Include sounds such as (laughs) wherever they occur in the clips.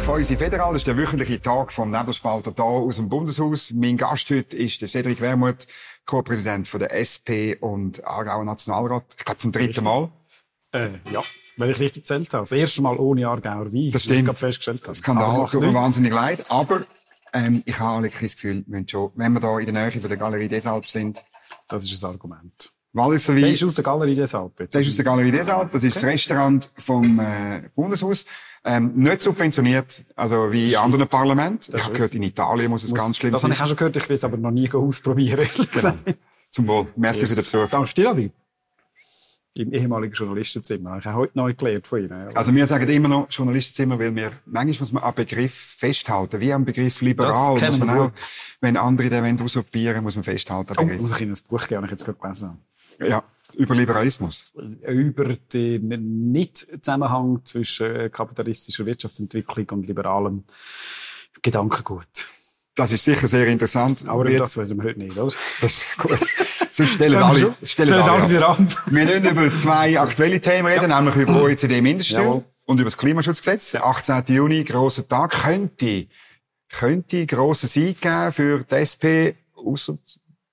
Feusi Federal. Das ist der wöchentliche Tag vom Nebelspalter hier aus dem Bundeshaus. Mein Gast heute ist der Cedric Wermuth, Co-Präsident der SP und Aargauer Nationalrat. Ich glaube zum dritten Mal. Äh, ja, wenn ich richtig gezählt habe. Das erste Mal ohne Aargauer Wein. Das stimmt. Ich festgestellt habe. Skandal, tut mir wahnsinnig leid. Aber ähm, ich habe wirklich das Gefühl, wir schon, wenn wir da in der Nähe von der Galerie Desalp sind. Das ist ein Argument. Walliser Wein. Der ist aus der Galerie Desalp. Der ist aus der Galerie Desalp. Das ist okay. das Restaurant vom äh, Bundeshaus. Ähm, nicht subventioniert, also wie in anderen Parlamenten. Ich habe gehört, in Italien muss es muss, ganz schlimm das sein. Das habe ich auch schon gehört, ich will es aber noch nie ausprobieren, genau. Zum Wohl. Merci für den Besuch. Danke dir. Im ehemaligen Journalistenzimmer. Ich habe heute neu gelernt von Ihnen. Also wir sagen immer noch Journalistenzimmer, weil wir, manchmal muss man einen Begriff festhalten, wie am Begriff liberal. Das man auch, gut. wenn andere den usurpieren muss man festhalten. Oh, muss ich Ihnen ein Buch geben, ich jetzt gerade gelesen habe. Ja. Über Liberalismus? Über den Nicht-Zusammenhang zwischen kapitalistischer Wirtschaftsentwicklung und liberalem Gedankengut. Das ist sicher sehr interessant. Aber Wird, das wissen wir heute nicht, oder? Das ist gut. Sonst stellen alle, stellen alle wieder an. Wir müssen über zwei aktuelle Themen reden, ja. nämlich über OECD-Mindeststeuer und über das Klimaschutzgesetz. Der 18. Juni, grosser Tag, könnte, könnte grossen Sieg geben für die SP, ausser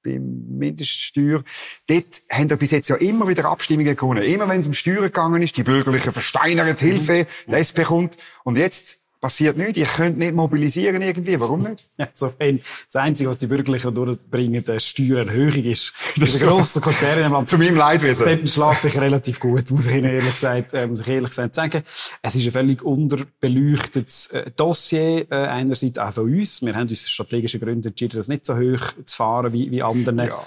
beim Mindeststeuer. Dort haben wir bis jetzt ja immer wieder Abstimmungen gewonnen. Immer wenn es um Steuern gegangen ist, die Bürgerlichen versteinern die Hilfe, die SP kommt. Und jetzt passiert nichts. Ihr könnt nicht mobilisieren irgendwie. Warum nicht? (laughs) Ja, so wenn das Einzige, was die Bürgerlichen durchbringen, eine Steuererhöhung ist. Das ist ein grosser Konzern im Land. Zu meinem Leidwesen. Dort schlafe ich relativ gut, muss ich Ihnen ehrlich gesagt, äh, muss ich ehrlich gesagt sagen. Es ist ein völlig unterbeleuchtetes äh, Dossier, äh, einerseits auch von uns. Wir haben uns strategische Gründe entschieden, das nicht so hoch zu fahren wie, wie anderen. Ja.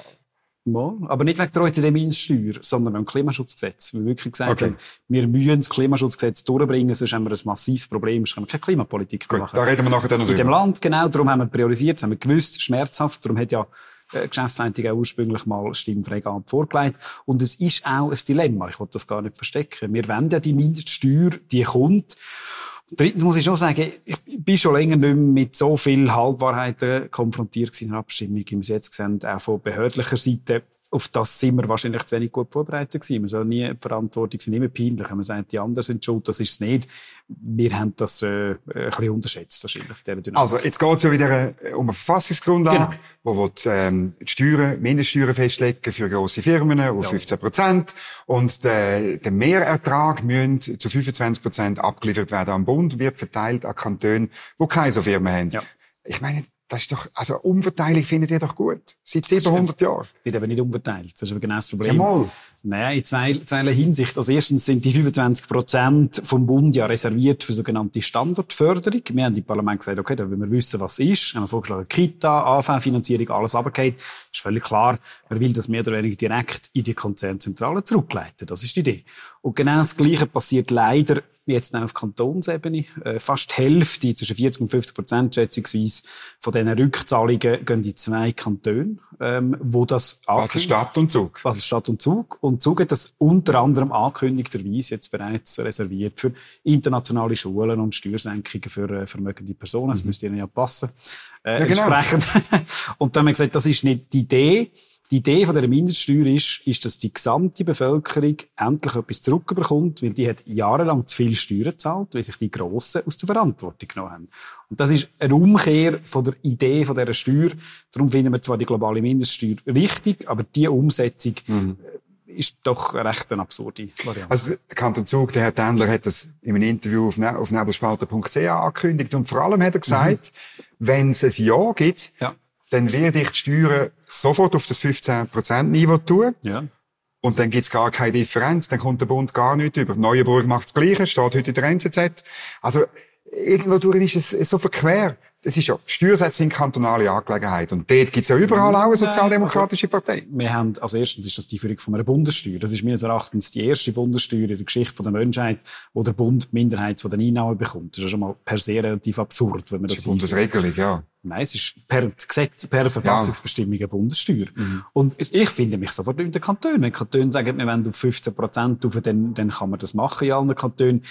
Mal. Aber nicht wegen der OECD-Mindeststeuer, sondern wegen dem Klimaschutzgesetz. Wir wirklich gesagt Okay. haben, wir müssen das Klimaschutzgesetz durchbringen, sonst haben wir ein massives Problem, sonst können wir keine Klimapolitik Gut, machen. da reden wir nachher dann noch In dem. Land, genau, darum haben wir priorisiert, das haben wir gewusst, schmerzhaft, darum hat ja äh, die Geschäftsleitung auch ursprünglich mal Stimmfreigabe vorgelegt. Und es ist auch ein Dilemma, ich will das gar nicht verstecken. Wir wollen ja die Mindeststeuer, die kommt. Drittens muss ich schon sagen, ich bin schon länger nicht mehr mit so viel Halbwahrheiten konfrontiert in der Abstimmung, wie wir es jetzt gesehen auch von behördlicher Seite. Auf das sind wir wahrscheinlich zu wenig gut vorbereitet gewesen. Man soll nie die Verantwortung sind immer peinlich. Wenn man sagt, die anderen sind schuld, das ist es nicht. Wir haben das äh, ein bisschen unterschätzt wahrscheinlich. Also, jetzt geht es ja wieder äh, um eine Verfassungsgrundlage, Genau. wo will, ähm, die Steuern, Mindeststeuern festlegen für grosse Firmen auf 15 Prozent. Und der, der Mehrertrag müssen zu 25 Prozent abgeliefert werden am Bund, wird verteilt an Kantone, die keine so Firmen haben. Ja. Ich meine, das ist doch, also Umverteilung findet ihr doch gut. Seit 700 Jahren. wird aber nicht umverteilt. Das ist aber genau das Problem. Jawohl. Naja, in zwei, zweierlei Hinsicht. Also erstens sind die 25 Prozent vom Bund ja reserviert für sogenannte Standortförderung. Wir haben im Parlament gesagt, okay, da wollen wir wissen, was es ist. Haben wir vorgeschlagen, Kita, AV-Finanzierung, alles runtergefallen. Ist völlig klar, man will das mehr oder weniger direkt in die Konzernzentrale zurückleiten. Das ist die Idee. Und genau das Gleiche passiert leider jetzt auch auf Kantonsebene. Äh, fast die Hälfte, zwischen 40 und 50 Prozent schätzungsweise, von diesen Rückzahlungen gehen in zwei Kantone, ähm, wo das Also ankündigt- Stadt und Zug. was ist Stadt und Zug? Und Zug hat das unter anderem angekündigterweise jetzt bereits reserviert für internationale Schulen und Steuersenkungen für äh, vermögende Personen. Das müsste ihnen ja passen. Äh, Ja, genau. Entsprechend. (laughs) und dann haben wir gesagt, das ist nicht die Idee. Die Idee von der Mindeststeuer ist, ist, dass die gesamte Bevölkerung endlich etwas zurückbekommt, weil die hat jahrelang zu viel Steuern gezahlt, weil sich die Grossen aus der Verantwortung genommen haben. Und das ist eine Umkehr von der Idee von dieser Steuer. Darum finden wir zwar die globale Mindeststeuer richtig, aber die Umsetzung äh, ist doch eine recht eine absurde Variante. Also, der Kanton Zug, der Herr Tendler hat das in einem Interview auf, ne auf nebelspalter.ch angekündigt. Und vor allem hat er gesagt, wenn es ein Ja gibt, Ja. Dann werde ich die Steuern sofort auf das 15%-Niveau tun. ja. Und dann gibt's gar keine Differenz. Dann kommt der Bund gar nicht über. Neuenburg macht das Gleiche, steht heute in der NZZ. Also, irgendwo durch ist es so verquer. Es ist ja, Steuersätze sind kantonale Angelegenheit. Und dort gibt's ja überall auch eine sozialdemokratische Partei. Wir haben, also erstens ist das die Führung von einer Bundessteuer. Das ist meines Erachtens die erste Bundessteuer in der Geschichte der Menschheit, wo der Bund die Minderheit von den Einnahmen bekommt. Das ist ja schon mal per se relativ absurd, wenn man Das das ist Bundesregelung, ja. Nein, es ist per Gesetz, per Verfassungsbestimmung eine Bundessteuer. Und ich finde mich sofort in den Kantonen. Wenn Kantone sagen, wir wollen auf 15 Prozent rauf, dann, dann kann man das machen in allen Kantonen.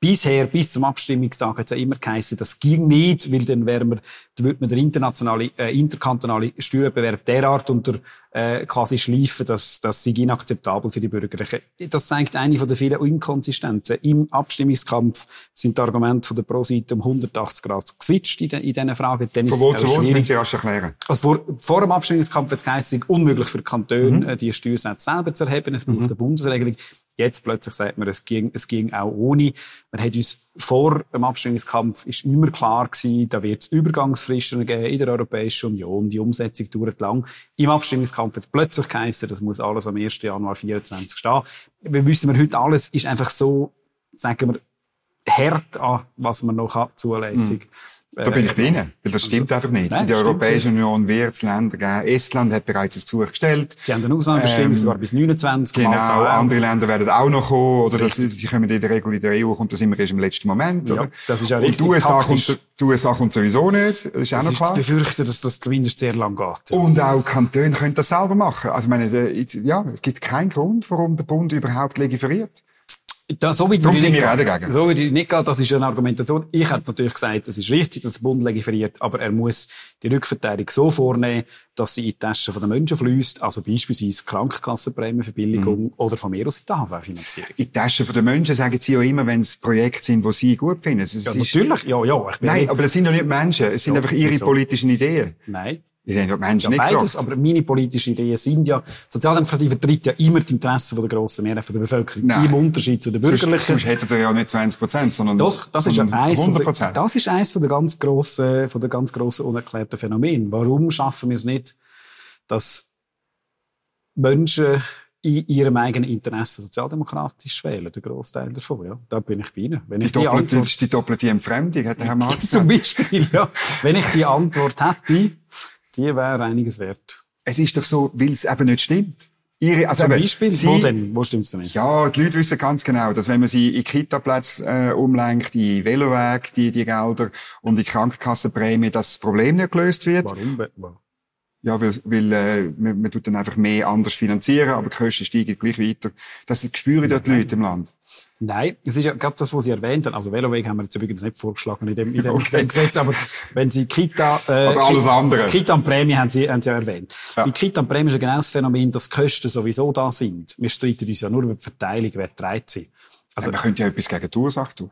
Bisher, bis zum Abstimmungstag, hat es ja immer geheißen, das ging nicht, weil dann wäre man, dann würde man den internationale, äh, interkantonale Steuerbewerb derart unter äh, quasi schleifen, das, das sei inakzeptabel für die Bürgerlichen. Das zeigt eine von den vielen Inkonsistenzen. Im Abstimmungskampf sind die Argumente von der Pro-Seite um 180 Grad geswitcht in, de, in diesen Fragen. Dann von wo zu wo müssen Sie erst erklären? Also vor, vor dem Abstimmungskampf hat es geheißen, unmöglich für die Kantone, mhm. Äh, die Steuersätze selber zu erheben. Es braucht mhm. eine Bundesregelung. Jetzt plötzlich sagt man, es ging, es ging auch ohne. Man hat uns vor dem Abstimmungskampf ist immer klar gewesen, da wird es Übergangsfristen geben in der Europäischen Union. Die Umsetzung dauert lang. Im Abstimmungskampf es plötzlich geheißen, das muss alles am 1. Januar 2024 stehen. Wir wissen wir heute alles ist einfach so, sagen wir, hart an, was man noch hat, zulässig. Mhm. Da bin ich bei Ihnen. Weil das stimmt also, einfach nicht. Nein, in der Europäischen Union wird es Länder geben. Estland hat bereits ein Gesuch gestellt. Die haben eine Ausnahmebestimmung ähm, sogar bis 29. Genau. Andere Länder werden auch noch kommen. Oder das, sie kommen in der Regel in der EU, kommt das immer erst im letzten Moment. Ja, oder? das ist ja richtig. Und die USA, kommt, die USA kommt sowieso nicht. Das ist auch noch klar. Ich befürchte, dass das zumindest sehr lang geht. Und auch Kantone können das selber machen. Also, ich meine, ja, es gibt keinen Grund, warum der Bund überhaupt legiferiert. Da, so wie Darum sind wir auch dagegen. So wie die nicht geht, das ist eine Argumentation. Ich hätte natürlich gesagt, es ist richtig, dass der Bund legiferiert, aber er muss die Rückverteilung so vornehmen, dass sie in die Taschen der Menschen fließt, also beispielsweise Krankenkassenprämienverbilligung mhm. oder von mir aus in die AHV-Finanzierung. In die Taschen der Menschen sagen sie ja immer, wenn es Projekte sind, die sie gut finden. Es ja, natürlich. Ja, ja. Nein, aber das sind doch nicht Menschen. Es sind ja, einfach ihre wieso? politischen Ideen. Nein. Die sind Menschen ja, nicht beides, aber meine politischen Ideen sind ja, Sozialdemokratie vertritt ja immer die Interessen der grossen Mehrheit der Bevölkerung. Nein. Im Unterschied zu den Bürgerlichen. Sonst, sonst hättet ihr ja nicht 20 Prozent, sondern Doch, das ist ja eins 100 Prozent. Das ist eins von der ganz grossen, von der ganz grossen unerklärten Phänomen. Warum schaffen wir es nicht, dass Menschen in ihrem eigenen Interesse sozialdemokratisch wählen, der Großteil davon, ja. Da bin ich bei Ihnen. Wenn die, ich die doppelte, Antwort, das ist die doppelte Entfremdung, hat der Herr Marx (laughs) Zum Beispiel, ja. Wenn ich die Antwort hätte, die wäre einiges wert. Es ist doch so, weil es eben nicht stimmt. Ihre, also Zum eben, Beispiel, sie, wo denn? Wo stimmt's denn nicht? Ja, die Leute wissen ganz genau, dass wenn man sie in Kitaplätze äh, umlenkt, in Veloweg, die, die Gelder und die Krankenkassenprämie, dass das Problem nicht gelöst wird. Warum? Ja, weil, weil äh, man, man tut dann einfach mehr anders finanzieren, aber die Kosten steigen gleich weiter. Das spüren dort die Leute im Land. Nein, es ist ja gerade das, was Sie erwähnt haben. Also Veloweg haben wir jetzt übrigens nicht vorgeschlagen in dem, in dem, (laughs) okay. Gesetz, aber wenn Sie Kita, äh, Kita. Kita und Prämie haben Sie, haben Sie ja erwähnt. Ja. Bei Kita und Prämie ist ja genau das Phänomen, dass die Kosten sowieso da sind. Wir streiten uns ja nur über die Verteilung, wer trägt sie. Also, ja, man könnte ja etwas gegen die Ursache tun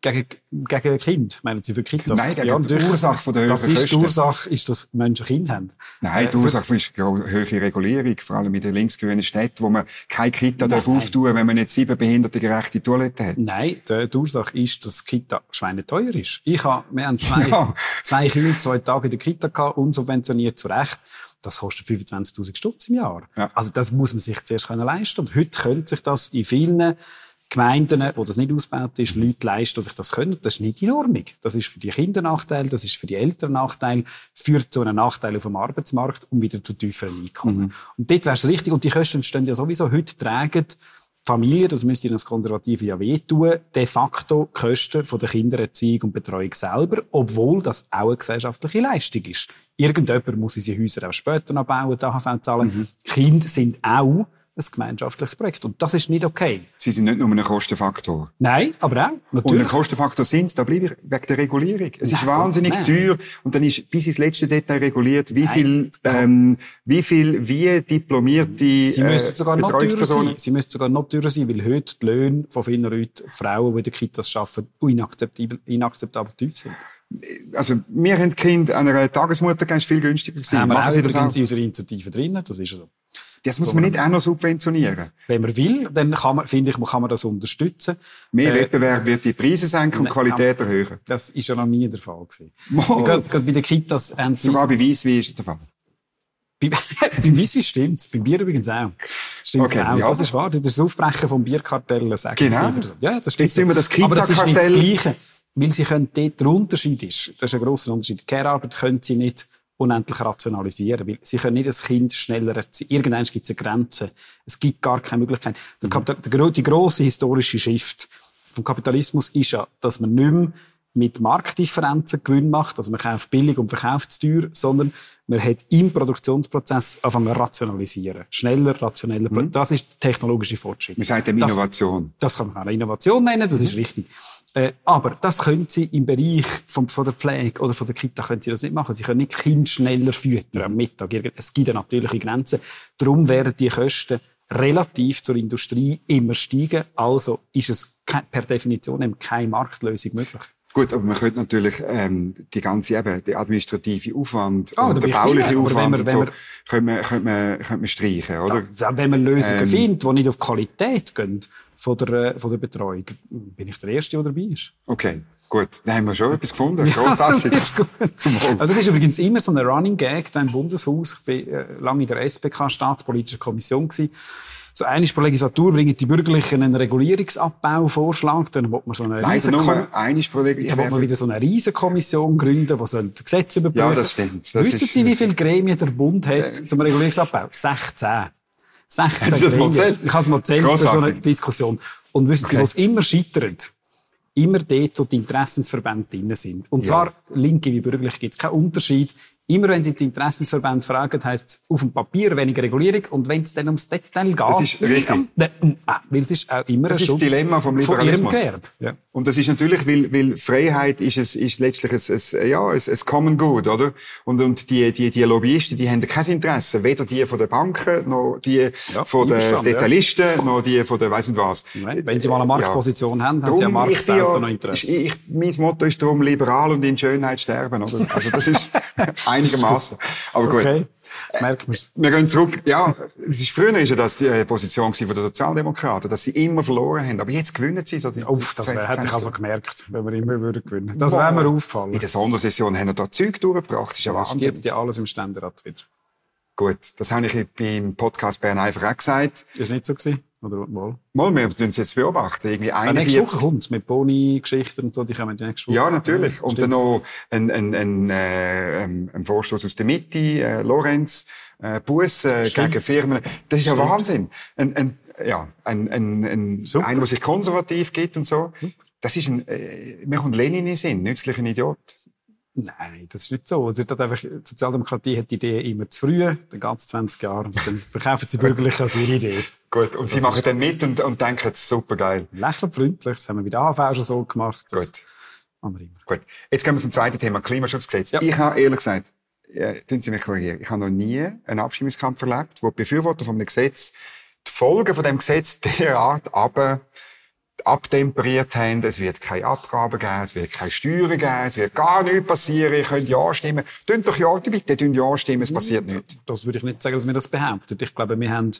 gegen, gegen Kind? Meinen Sie für Kitas? Nein, gegen ja, die Ursache von der höheren Das ist Kosten. die Ursache, ist, dass Menschen Kinder haben. Nein, die äh, Ursache ist die höhere Regulierung, vor allem in den linksgrünen Städten, wo man keine Kita nein, darf auftun wenn man nicht sieben behindertengerechte Toiletten hat. Nein, die, die Ursache ist, dass Kita schweineteuer ist. Ich habe, wir haben zwei, ja. zwei Kinder, zwei Tage in der Kita gehabt, unsubventioniert zu Recht das kostet 25.000 Stutz im Jahr. Ja. Also das muss man sich zuerst können leisten. Und heute könnte sich das in vielen Gemeinden, wo das nicht ausgebaut ist, Leute leisten, die sich das können. Das ist nicht in Ordnung. Das ist für die Kinder Nachteil, das ist für die Eltern Nachteil, führt zu einem Nachteil auf dem Arbeitsmarkt und wieder zu tieferen Einkommen. Mhm. Und dort wäre es richtig. Und die Kosten entstehen ja sowieso. Heute tragen Familie, das müsste Ihnen als Konservative ja wehtun, de facto Kosten von der Kindererziehung und Betreuung selber, obwohl das auch eine gesellschaftliche Leistung ist. Irgendjemand muss unsere Häuser auch später noch bauen, die AHV zahlen. Mhm. Kinder sind auch ein gemeinschaftliches Projekt. Und das ist nicht okay. Sie sind nicht nur ein Kostenfaktor. Nein, aber auch, natürlich. Und ein Kostenfaktor sind da bleibe ich wegen der Regulierung. Es ist wahnsinnig nein. teuer und dann ist bis ins letzte Detail reguliert, wie nein. viel, ähm, wie viel, wie diplomierte Sie müssten sogar noch teurer sein. Sie müssten sogar noch teurer sein, weil heute die Löhne von vielen Leuten, Frauen, die in den Kitas arbeiten, inakzeptabel, inakzeptabel tief sind also wir haben Kind einer Tagesmutter ganz viel günstiger gewesen. Haben wir Sie das auch? in unserer Initiative drin, das ist so. Das muss man nicht auch noch subventionieren. Wenn man will, dann kann man, finde ich, kann man das unterstützen. Mehr äh, Wettbewerb wird die Preise senken und ne, Qualität erhöhen. Das ist ja noch nie der Fall gewesen. Gerade, gerade bei den Kitas haben sie... Sogar bei Weisswein ist es der Fall. Bei, (laughs) bei Weisswein stimmt's. Bei Bier übrigens auch. Stimmt's okay, auch. Ja. Das ist wahr. Das ist das Aufbrechen vom Bierkartell. Sagen genau. Sie. Ja, das stimmt. Jetzt sind wir das Aber das ist nicht das Gleiche. Weil sie können dort, der Unterschied ist, das ist ein grosser Unterschied. Care-Arbeit können sie nicht unendlich rationalisieren. Weil sie können nicht das Kind schneller erziehen. Irgendwann gibt es eine Grenze. Es gibt gar keine Möglichkeit. Mhm. Der, der, die grosse historische Shift vom Kapitalismus ist ja, dass man nicht mehr mit Marktdifferenzen Gewinn macht, also man kauft billig und verkauft teuer, sondern man hat im Produktionsprozess anfangen rationalisieren. Schneller, rationeller. Mhm. Das ist technologische Fortschritt. Man sagt dem Innovation. Das, das kann man auch Innovation nennen, das mhm. ist richtig. Äh, aber das können sie im Bereich von, von der Pflege oder von der Kita können sie das nicht machen. Sie können nicht Kinder schneller füttern am Mittag. Es gibt eine natürliche Grenze. Darum werden die Kosten relativ zur Industrie immer steigen. Also ist es per Definition eben keine Marktlösung möglich. Gut, aber man könnte natürlich ähm, die ganze eben, der administrative Aufwand oh, und der bauliche Aufwand wir, und so, könnte man, könnte man, könnte man streichen, oder? Da, wenn man Lösungen ähm, findet, die nicht auf Qualität gehen von der, äh, von der Betreuung, bin ich der Erste, der dabei ist. Okay. Gut, dann haben wir schon etwas gefunden. Grossartig. (laughs) ja, das ist gut. Also das ist übrigens immer so ein Running Gag da im Bundeshaus. Ich war äh, lange in der SPK, Staatspolitische Kommission. Gewesen. So einmal pro Legislatur bringen die Bürgerlichen einen Regulierungsabbauvorschlag. Dann man so eine riesen nur einmal pro Legislatur. Dann man wieder so eine Riesenkommission gründen, die soll das Gesetz überprüfen. Ja, das stimmt. Das Wissen Sie, wie viele Gremien der Bund hat äh, zum Regulierungsabbau? 16. 16 Hast du das mal erzählt? Ich habe es mal erzählt für so eine Diskussion. Und wissen okay. Sie, was immer scheitert? Immer dort, wo die Interessensverbände drin sind. Und zwar, linke wie bürgerlich, gibt es keinen Unterschied. Immer wenn Sie die Interessensverbände fragen, heisst es auf dem Papier weniger Regulierung. Und wenn es dann ums Detail geht, das ist richtig. Dann, ah, weil es ist auch immer das ein ist Schutz das Dilemma vom Liberalismus. Von Ihrem Ja. Und das ist natürlich, weil, weil Freiheit ist, es, ist letztlich ein, ein, ja, ein, ein Common Good, oder? Und, und die, die, die Lobbyisten, die haben kein Interesse. Weder die von den Banken, noch die ja, von den Detailisten, ja. noch die von den, weiss nicht was. Nein, wenn Sie mal eine Marktposition haben, haben Sie am Markt selber noch Interesse. Ich, ich, mein Motto ist darum, liberal und in Schönheit sterben, oder? Also das ist (laughs) einigermaßen. Aber gut. Okay. Merkt man's. Wir gehen zurück. Ja, es ist, früher ja das die äh, Position von der Sozialdemokraten, dass sie immer verloren haben. Aber jetzt gewinnen sie. So Uff, das wär, hätte ich also gemerkt, wenn wir immer würden gewinnen. Das wäre mir auffallen. In der Sondersession haben wir da Zeug durchgebracht. Das ist ja Wahnsinn. Es gibt ja alles im Ständerat wieder. Gut, das habe ich beim Podcast Bern einfach auch gesagt. Ist nicht so gewesen? Oder mal? Mal, wir müssen es jetzt beobachten. Irgendwie ja, nächste Woche kommt mit Boni-Geschichten und so, die kommen nächste Woche. Ja, natürlich. Ja, und dann noch ein, ein, ein, äh, ein Vorstoß aus der Mitte, äh, Lorenz, äh, Bus äh, gegen Firmen. Das ist ja Wahnsinn. Ein, ein, ja, ein, ein, ein, einer, der sich konservativ gibt und so. Das ist ein, äh, mir kommt Lenin in den Sinn, nützlicher Idiot. Nein, das ist nicht so. Also, hat einfach, die Sozialdemokratie hat die Idee immer zu früh, dann ganz 20 Jahre, und dann verkaufen sie bürgerlich als ihre Idee. Gut, und das sie machen dann mit und, und denken, es ist super geil. Lächelnd freundlich, das haben wir bei der AV schon so gemacht. Gut. Wir immer. Gut. Jetzt gehen wir zum zweiten Thema, Klimaschutzgesetz. Ja. Ich habe ehrlich gesagt, ja, tun Sie mich korrigieren, ich habe noch nie einen Abstimmungskampf erlebt, wo die Befürworter von einem Gesetz die Folgen von dem Gesetz derart aber abtemperiert haben, es wird keine Abgaben geben, es wird keine Steuern geben, es wird gar nichts passieren, ihr könnt Ja stimmen. Tönt doch Ja, bitte, tönt Ja stimmen, es passiert nichts. Das würde ich nicht sagen, dass wir das behaupten. Ich glaube, wir haben,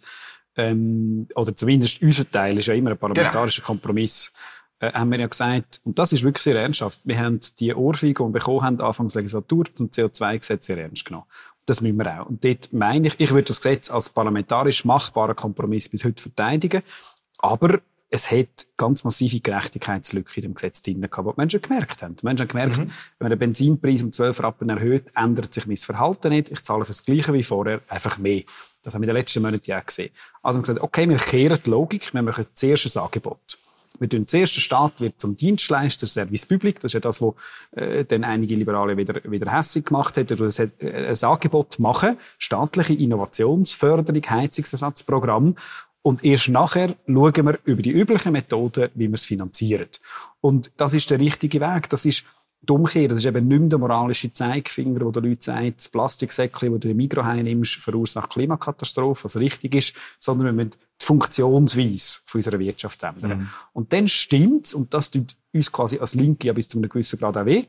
ähm, oder zumindest unser Teil ist ja immer ein parlamentarischer genau. Kompromiss, äh, haben wir ja gesagt, und das ist wirklich sehr ernsthaft, wir haben die Ohrfeige, die wir bekommen haben, Anfangs Legislatur zum CO2-Gesetz sehr ernst genommen. Das müssen wir auch. Und dort meine ich, ich würde das Gesetz als parlamentarisch machbaren Kompromiss bis heute verteidigen, aber es hat ganz massive Gerechtigkeitslücke in dem Gesetz drin gehabt, die die Menschen gemerkt haben. Die Menschen haben gemerkt, mhm. wenn man den Benzinpreis um 12 Rappen erhöht, ändert sich mein Verhalten nicht. Ich zahle für das Gleiche wie vorher einfach mehr. Das haben wir in den letzten Monaten ja gesehen. Also haben wir gesagt, okay, wir kehren die Logik, wir machen zuerst ein Angebot. Wir tun zuerst, der Staat wird zum Dienstleister, Service Public. Das ist ja das, was äh, dann einige Liberale wieder, wieder hässlich gemacht hat. Oder das hat, äh, ein Angebot machen, staatliche Innovationsförderung, Heizungsersatzprogramm. Und erst nachher schauen wir über die üblichen Methoden, wie wir es finanzieren. Und das ist der richtige Weg. Das ist die Umkehr. Das ist eben nicht mehr der moralische Zeigefinger, wo der Leute sagt, das Plastiksäckchen, das du in den Mikro nimmst, verursacht Klimakatastrophe, was richtig ist, sondern wir müssen die Funktionsweise von unserer Wirtschaft ändern. Mhm. Und dann stimmt's, und das tut uns quasi als Linke ja bis zu einem gewissen Grad auch weh,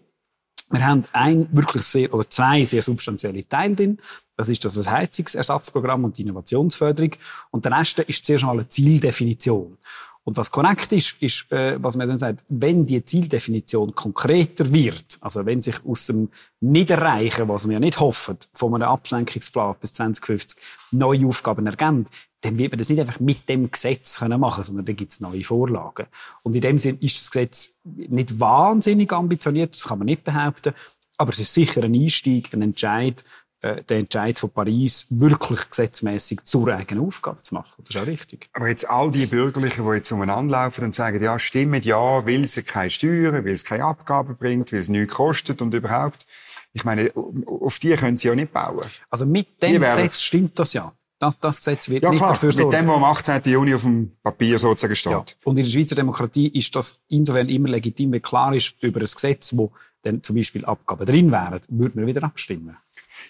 wir haben ein wirklich sehr, oder zwei sehr substanzielle Teile drin. Das ist das Heizungsersatzprogramm und die Innovationsförderung. Und der erste ist zuerst mal eine Zieldefinition. Und was korrekt ist, ist, äh, was man dann sagt, wenn die Zieldefinition konkreter wird, also wenn sich aus dem Niederreichen, was wir ja nicht hoffen, von einem Absenkungsplan bis 2050 neue Aufgaben ergeben, dann wird man das nicht einfach mit dem Gesetz können machen, sondern dann gibt es neue Vorlagen. Und in dem Sinn ist das Gesetz nicht wahnsinnig ambitioniert, das kann man nicht behaupten, aber es ist sicher ein Einstieg, ein Entscheid, äh, den Entscheid von Paris wirklich gesetzmäßig zur eigenen Aufgabe zu machen. Das ist auch richtig. Aber jetzt all die Bürgerlichen, die jetzt umeinander laufen und sagen, ja, stimmt, ja, weil es keine Steuern, weil es keine Abgaben bringt, weil es nichts kostet und überhaupt. Ich meine, auf die können sie ja nicht bauen. Also mit dem Gesetz stimmt das ja. Das, das Gesetz wird ja, nicht klar, dafür sorgen. Mit dem, was am 18. Juni auf dem Papier sozusagen steht. Ja. Und in der Schweizer Demokratie ist das insofern immer legitim, wenn klar ist, über ein Gesetz, wo dann zum Beispiel Abgaben drin wären, würde man wieder abstimmen.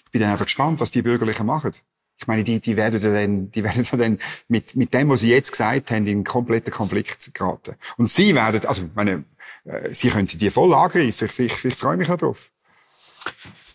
Ich bin dann einfach gespannt, was die Bürgerlichen machen. Ich meine, die, die werden dann, die (laughs) werden dann mit, mit dem, was sie jetzt gesagt haben, in einen kompletten Konflikt geraten. Und sie werden, also, ich meine, äh, sie könnten die voll angreifen. Ich, ich, ich freue mich darauf.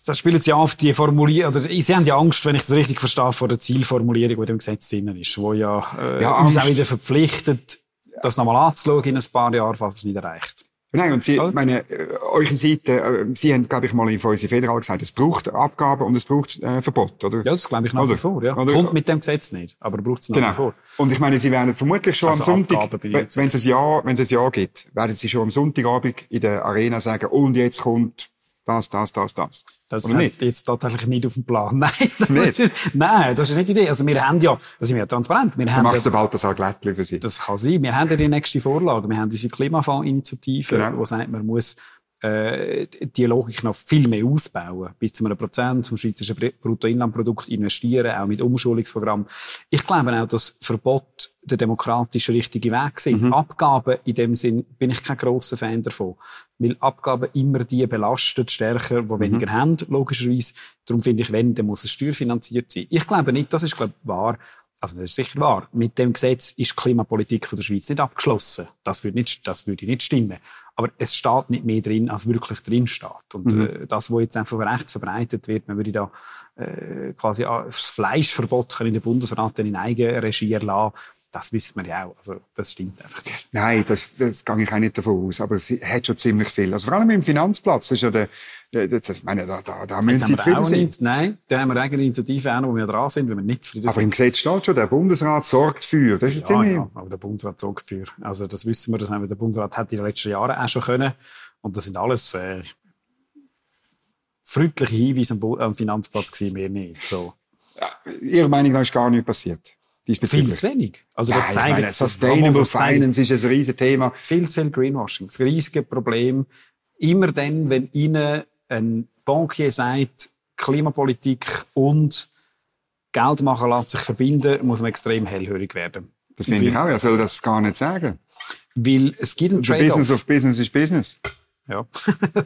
Das spielt sie auf die Formulierung, oder sie haben ja Angst, wenn ich das richtig verstehe, vor der Zielformulierung, die dem Gesetz drin ist, wo ja, äh, ja uns auch wieder verpflichtet, das nochmal anzuschauen in ein paar Jahren, falls es nicht erreicht. Nein, und Sie, oh. meine, äh, eure Seite, äh, Sie haben, glaube ich, mal in unsere Federal gesagt, es braucht Abgaben und es braucht äh, Verbot, oder? Ja, das glaube ich nach oder? wie vor, ja. Oder? Kommt mit dem Gesetz nicht, aber braucht es nach genau. wie vor. Und ich meine, Sie werden vermutlich schon also am Sonntag, wenn es ein Jahr, wenn es ein Jahr gibt, werden Sie schon am Sonntagabend in der Arena sagen, und jetzt kommt das, das, das, das. Das ist nicht? jetzt tatsächlich nicht auf dem Plan. (laughs) Nein, das nicht. Ist, nein, das ist nicht die Idee. Also wir haben ja, da sind wir ja transparent. Wir du haben machst ja, den Balthasar Glättli für Sie. Das kann sein. Wir haben ja die nächste Vorlage. Wir haben unsere Klimafondsinitiative, genau. wo sagt, man muss äh, die Logik noch viel mehr ausbauen, bis zu einem Prozent vom schweizerischen Bruttoinlandprodukt investieren, auch mit Umschulungsprogrammen. Ich glaube auch, dass Verbot der demokratische richtige Weg sind. Mhm. Abgaben in dem Sinn bin ich kein grosser Fan davon, weil Abgaben immer die belastet stärker, die mhm. weniger haben, logischerweise. Darum finde ich, wenn, dann muss es steuerfinanziert sein. Ich glaube nicht, das ist glaube ich, wahr, also das ist sicher wahr, mit dem Gesetz ist die Klimapolitik von der Schweiz nicht abgeschlossen. Das würde, nicht, das würde nicht stimmen. Aber es steht nicht mehr drin, als wirklich drin steht. Und mhm. äh, das, was jetzt einfach rechts verbreitet wird, man würde da äh, quasi das Fleischverbot in den Bundesrat in Eigenregie erlassen, das wissen wir ja auch. Also, das stimmt einfach nicht. Nein, das, das gehe ich auch nicht davon aus. Aber es hat schon ziemlich viel. Also, vor allem im Finanzplatz ist ja der, das, meine, da, da, da müssen Sie zufrieden sein. Nicht, nein, da haben wir eigene Initiative auch wo wir dran sind, wenn wir nicht zufrieden Aber im Gesetz steht schon, der Bundesrat sorgt für. Das ist ja, ziemlich... ja, aber der Bundesrat sorgt für. Also, das wissen wir, das haben wir, der Bundesrat hat in den letzten Jahren auch schon können. Und das sind alles, äh, freundliche Hinweise am, am Finanzplatz gewesen, mehr nicht. So. Ja, Ihrer Meinung nach ist gar nichts passiert? Viel zu wenig. Also das ja, zeigt, meine, Sustainable Finance ist ein riesiges Thema. Viel zu viel Greenwashing. Das riesige Problem. Immer dann, wenn Ihnen ein Bankier sagt, Klimapolitik und Geld machen lässt sich verbinden, muss man extrem hellhörig werden. Das finde ich auch. Er soll das gar nicht sagen. Weil es gibt ein Trade-off. Business of Business ist Business. Ja.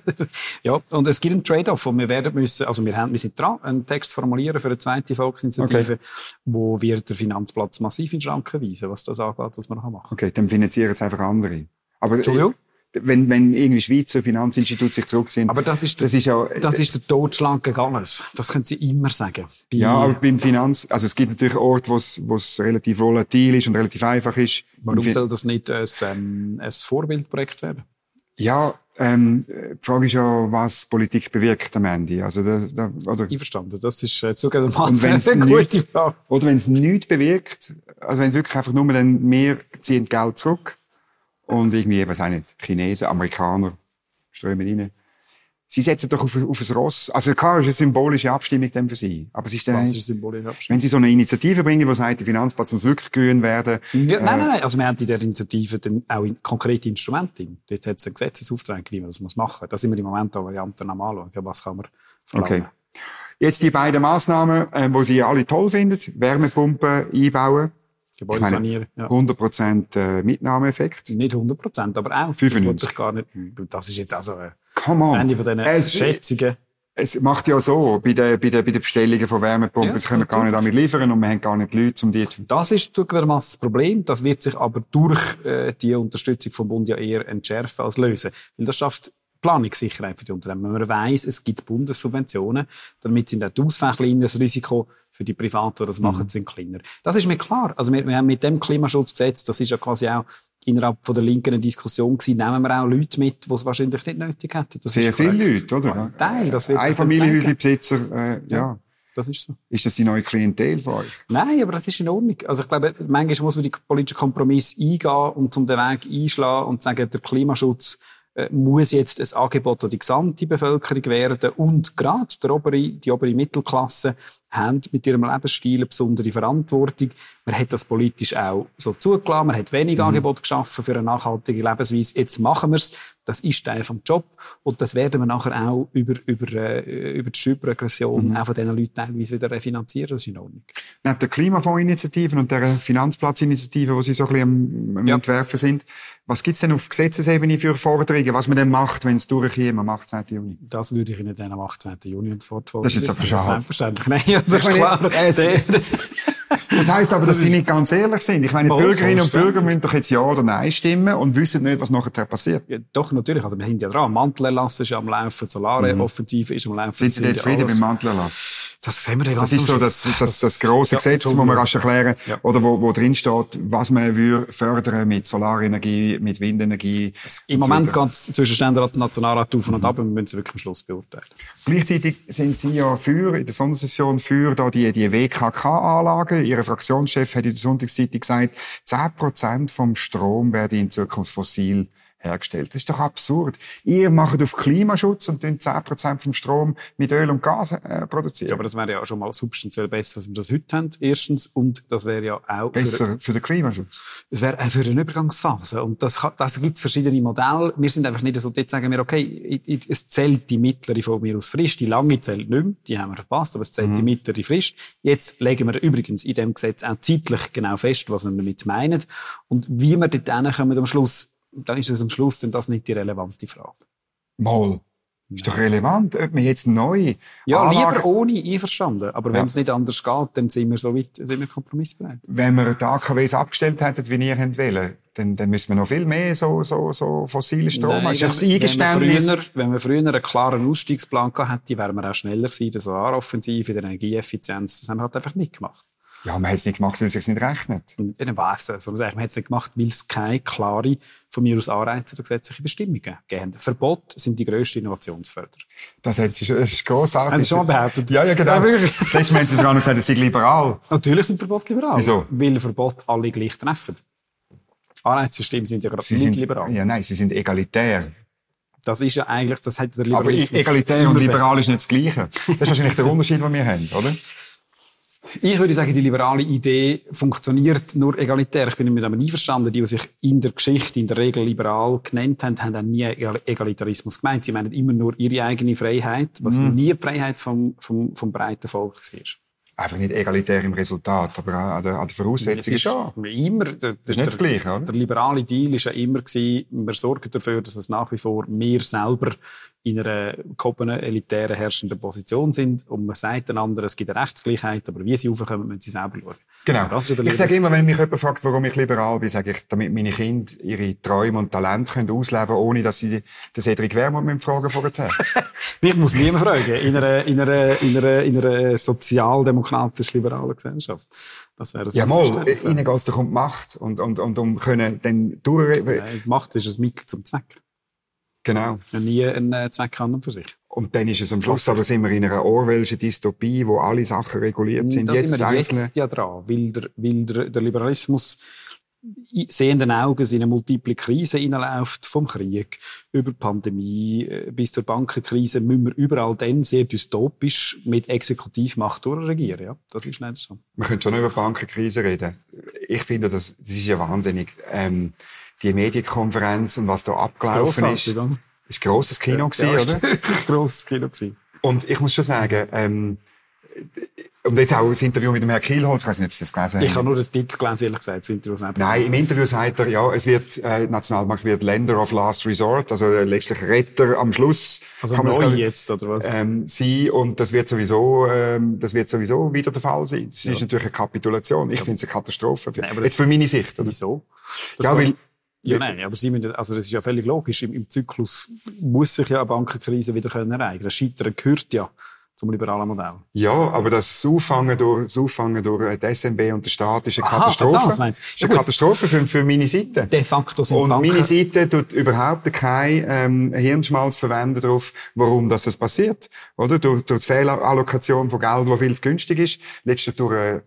(laughs) ja, und es gibt einen Trade-off und wir werden müssen, also wir haben, wir sind dran, einen Text formulieren für eine zweite Volksinitiative, okay. wo wir den Finanzplatz massiv in Schranken weisen, was das angeht, was wir machen. Okay, dann finanzieren jetzt einfach andere. Aber, Entschuldigung? Wenn, wenn irgendwie Schweizer Finanzinstitute sich zurückziehen. Aber das ist, das ist ja, das ist der Totschlag gegen alles. Das können Sie immer sagen. Bei ja, aber beim Finanz, also es gibt natürlich Orte, wo es, wo es relativ volatil ist und relativ einfach ist. Warum soll das nicht ein, ähm, ein Vorbildprojekt werden? Ja, ähm, die Frage ist ja, was Politik bewirkt am Ende. Also, da, da, oder? Ich verstanden. Das ist äh, zugegebenermaßen eine gute Frage. Oder wenn es nichts bewirkt, also wenn es wirklich einfach nur dann mehr ziehen Geld zurück und irgendwie, was auch nicht, Chinesen, Amerikaner strömen rein Sie setzen doch auf, auf ein Ross. Also klar ist eine symbolische Abstimmung dann für Sie. Aber es ist dann, Was ist symbolische Abstimmung? Wenn Sie so eine Initiative bringen, die sagt, der Finanzplatz muss wirklich grün werden. Ja, äh, nein, nein, nein. Also wir haben in der Initiative dann auch in konkrete Instrumente. Dort hat es einen Gesetzesauftrag, wie man das muss machen. Da sind wir im Moment an Varianten am anschauen. Was kann man verlangen. Okay. Jetzt die beiden Massnahmen, äh, die Sie alle toll finden. Wärmepumpen einbauen. Gebäude sanieren. Ja. 100% äh, Mitnahmeeffekt. Nicht 100%, aber auch. 95. Das, gar nicht, das ist jetzt also äh, Come on. eine von diesen es, Schätzungen. Es macht ja so, bei den, bei den, bei den Bestellungen von Wärmepumpen, ja, sie können gar nicht damit liefern und wir haben gar nicht Leute, um die zu... Das ist zugegebenermaßen das Problem. Das wird sich aber durch äh, die Unterstützung vom Bund ja eher entschärfen als lösen. Weil das schafft Planungssicherheit für die Unternehmen. Wenn man weiss, es gibt Bundessubventionen, damit sind auch die Ausfälle kleiner, das Risiko für die Privaten, die das machen, mhm. sind kleiner. Das ist mir klar. Also wir, wir haben mit dem Klimaschutzgesetz, das ist ja quasi auch innerhalb von der Linken eine Diskussion gewesen, nehmen wir auch Leute mit, die es wahrscheinlich nicht nötig hätten. Das Sehr viele Leute, oder? Ein Teil, das wird Einfamilienhäuslebesitzer, äh, ja. ja. Das ist so. Ist das die neue Klientel von euch? Nein, aber das ist in Ordnung. Also ich glaube, manchmal muss man die politischen Kompromisse eingehen und zum den Weg einschlagen und sagen, der Klimaschutz äh, muss jetzt ein Angebot an die gesamte Bevölkerung werden und gerade der obere, die obere Mittelklasse haben mit ihrem Lebensstil eine besondere Verantwortung. Man hat das politisch auch so zugelassen. Man hat wenig mhm. Angebot geschaffen für eine nachhaltige Lebensweise. Jetzt machen wir es. Das ist Teil vom Job. Und das werden wir nachher auch über, über, äh, über die Steuerprogression mhm. auch von diesen Leuten teilweise wieder refinanzieren. Das ist in Ordnung. Neben der Klimafondsinitiativen und der Finanzplatzinitiative, wo Sie so ein bisschen am, ja. Entwerfen sind, was gibt's denn auf Gesetzesebene für Forderungen, was man denn macht, wenn es durchkäme am 18. Juni? Das würde ich Ihnen dann am 18. Juni fortfahren. Das ist jetzt aber schade. Selbstverständlich. Nein, das ist klar. Das heisst aber, dass Sie nicht ganz ehrlich sind. Ich meine, die Bürgerinnen und Bürger müssen doch jetzt Ja oder Nein stimmen und wissen nicht, was nachher passiert. Ja, doch, natürlich. Also, wir sind ja dran. Mantelerlass ist am Laufen, Solaroffensive mhm. ist am Laufen. Sind Sie nicht zufrieden mit Mantelerlass? Das sehen wir den ganzen Das ist so das, das, das, das grosse ja, Gesetz, das man rasch erklären ja. oder wo, wo drin steht, was man würde fördern mit Solarenergie, mit Windenergie. Im Moment geht es zwischen Ständerat und Nationalrat auf und ab und wir müssen es wirklich am Schluss beurteilen. Gleichzeitig sind Sie ja für, in der Sondersession für da die, die WKK-Anlagen. Ihr Fraktionschef hat in der Sonntagszeitung gesagt, 10% vom Strom werden in Zukunft fossil hergestellt. Das ist doch absurd. Ihr macht auf Klimaschutz und 10% vom Strom mit Öl und Gas äh, produzieren. Ja, aber das wäre ja schon mal substanziell besser, als wir das heute haben. Erstens. Und das wäre ja auch... Besser für, für den Klimaschutz? Es wäre auch für eine Übergangsphase. Und das, das gibt verschiedene Modelle. Wir sind einfach nicht so, dort sagen wir, okay, es zählt die mittlere von mir aus Frist, die lange zählt nicht mehr, die haben wir verpasst, aber es zählt mhm. die mittlere Frist. Jetzt legen wir übrigens in dem Gesetz auch zeitlich genau fest, was wir damit meinen. Und wie wir dort kommen am Schluss, dann ist es am Schluss denn das nicht die relevante Frage. Mal. Ist doch relevant, ob wir jetzt neu. Ja, Anlagen... lieber ohne einverstanden. Aber ja. wenn es nicht anders geht, dann sind wir so weit, sind wir kompromissbereit. Wenn wir die AKWs abgestellt hätten, wie ihr wollt, dann, dann müssen wir noch viel mehr so, so, so fossile Strom. Nein, ist das Eingeständnis? Wenn wir, früher, wenn wir früher einen klaren Ausstiegsplan gehabt hätten, wären wir auch schneller gewesen, der Solaroffensive, der Energieeffizienz. Das haben wir halt einfach nicht gemacht. Ja, man hat es nicht gemacht, weil es sich nicht rechnet. In einem Weise. Also, man hat es nicht gemacht, weil es keine klare, von mir aus anreizende gesetzliche Bestimmungen geben. Verbot sind die grössten Innovationsförderer. Das, hat sie, das ist grossartig. Haben Sie schon behauptet? Ja, ja, genau. Ja, (laughs) Letztes Mal haben Sie sogar noch gesagt, es sei liberal. Natürlich sind Verbote liberal. Wieso? Weil Verbot alle gleich treffen. Anreizsysteme sind ja gerade nicht sind, liberal. Ja, nein, sie sind egalitär. Das ist ja eigentlich, das hat der Liberalismus. Aber egalitär und liberal ist nicht das Gleiche. Das ist wahrscheinlich der (laughs) Unterschied, den wir haben, oder? Ich würde sagen, die liberale Idee funktioniert nur egalitär. Ich bin damit aber einverstanden. Die, die sich in der Geschichte in der Regel liberal genannt haben, haben auch nie Egalitarismus gemeint. Sie meinen immer nur ihre eigene Freiheit, was mm. nie die Freiheit vom, vom, vom breiten Volk war einfach nicht egalitär im Resultat, aber an der, an der Voraussetzung ist schon. Immer, der, das ist nicht das Gleiche, oder? Der liberale Deal war ja immer gewesen, wir sorgen dafür, dass es nach wie vor wir selber in einer gehobenen, elitären, herrschenden Position sind. Und man sagt einander, es gibt eine Rechtsgleichheit, aber wie sie raufkommen, müssen sie selber schauen. Genau. Das ist ich sage immer, wenn mich jemand fragt, warum ich liberal bin, sage ich, damit meine Kinder ihre Träume und Talente können ausleben können, ohne dass sie den Cedric Wermut mit fragen vorher. (laughs) Mich muss niemand fragen. In einer, in einer, in einer, in einer sozialdemokratisch-liberalen Gesellschaft. Das wäre das Ja, mal, ihnen geht es doch um die Macht und, und, und um können dann durch... Nein, Macht ist ein Mittel zum Zweck. Genau. Und nie ein äh, Zweck an und für sich. Und dann ist es am Schluss aber sind wir in einer Orwellschen Dystopie, wo alle Sachen reguliert sind. Da jetzt sind wir jetzt ja dran, weil der, weil der, der Liberalismus sehenden Augen in eine multiple Krise hineinläuft, vom Krieg über die Pandemie äh, bis zur Bankenkrise, müssen wir überall dann sehr dystopisch mit Exekutivmacht durchregieren. Ja, das ist nicht so. Wir können schon über die Bankenkrise reden. Ich finde, das, das ist ja wahnsinnig. Ähm, die Medienkonferenz und was da abgelaufen ist. Ist ein grosses Kino ja, gewesen, ja, oder? grosses Kino gewesen. Und ich muss schon sagen, ähm, und jetzt auch das Interview mit dem Herrn Kielholz, ich weiß nicht, ob Sie das gelesen haben. Ich habe nur den Titel gelesen, ehrlich gesagt, das Interview Nein, im Interview sagt er, ja, es wird, äh, Nationalbank wird Lender of Last Resort, also äh, letztlich Retter am Schluss. Also kann neu jetzt, oder was? Ähm, sie, und das wird sowieso, ähm, das wird sowieso wieder der Fall sein. Das ja. ist natürlich eine Kapitulation. Ich ja. finde es eine Katastrophe. Für, Nein, jetzt für meine Sicht, oder? Wieso? Das ja, weil, ja, nein, aber Sie müssen, also das ist ja völlig logisch. Im, Im, Zyklus muss sich ja eine Bankenkrise wieder können ereignen. Das Scheitern gehört ja zum liberalen Modell. Ja, aber das Auffangen durch, das Auffangen durch die SMB und den Staat ist eine Aha, Katastrophe. Das meinst du? Ist eine Katastrophe für, für meine Seite. De facto sind Und Banken meine Seite tut überhaupt kein ähm, Hirnschmalz verwenden darauf, warum das, das passiert. Oder? Durch, durch die Fehlallokation von Geld, wo viel zu günstig ist. Letztlich durch äh,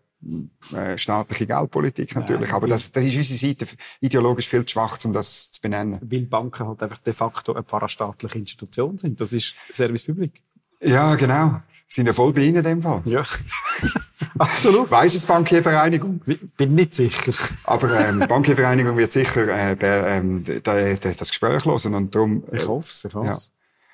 äh, staatliche Geldpolitik natürlich. Ja, aber das, das ist unsere Seite ideologisch viel zu schwach, um das zu benennen. Weil Banken halt einfach de facto eine parastaatliche Institution sind. Das ist Service Public. Ja, genau. Sind ja voll bei Ihnen in dem Fall. Ja. (laughs) Absolut. Weiss es Bankiervereinigung? Bin nicht sicher. Aber ähm, (laughs) Bankiervereinigung wird sicher äh, ähm, das Gespräch hören und darum... Äh, ich hoffe es, ich hoffe ja.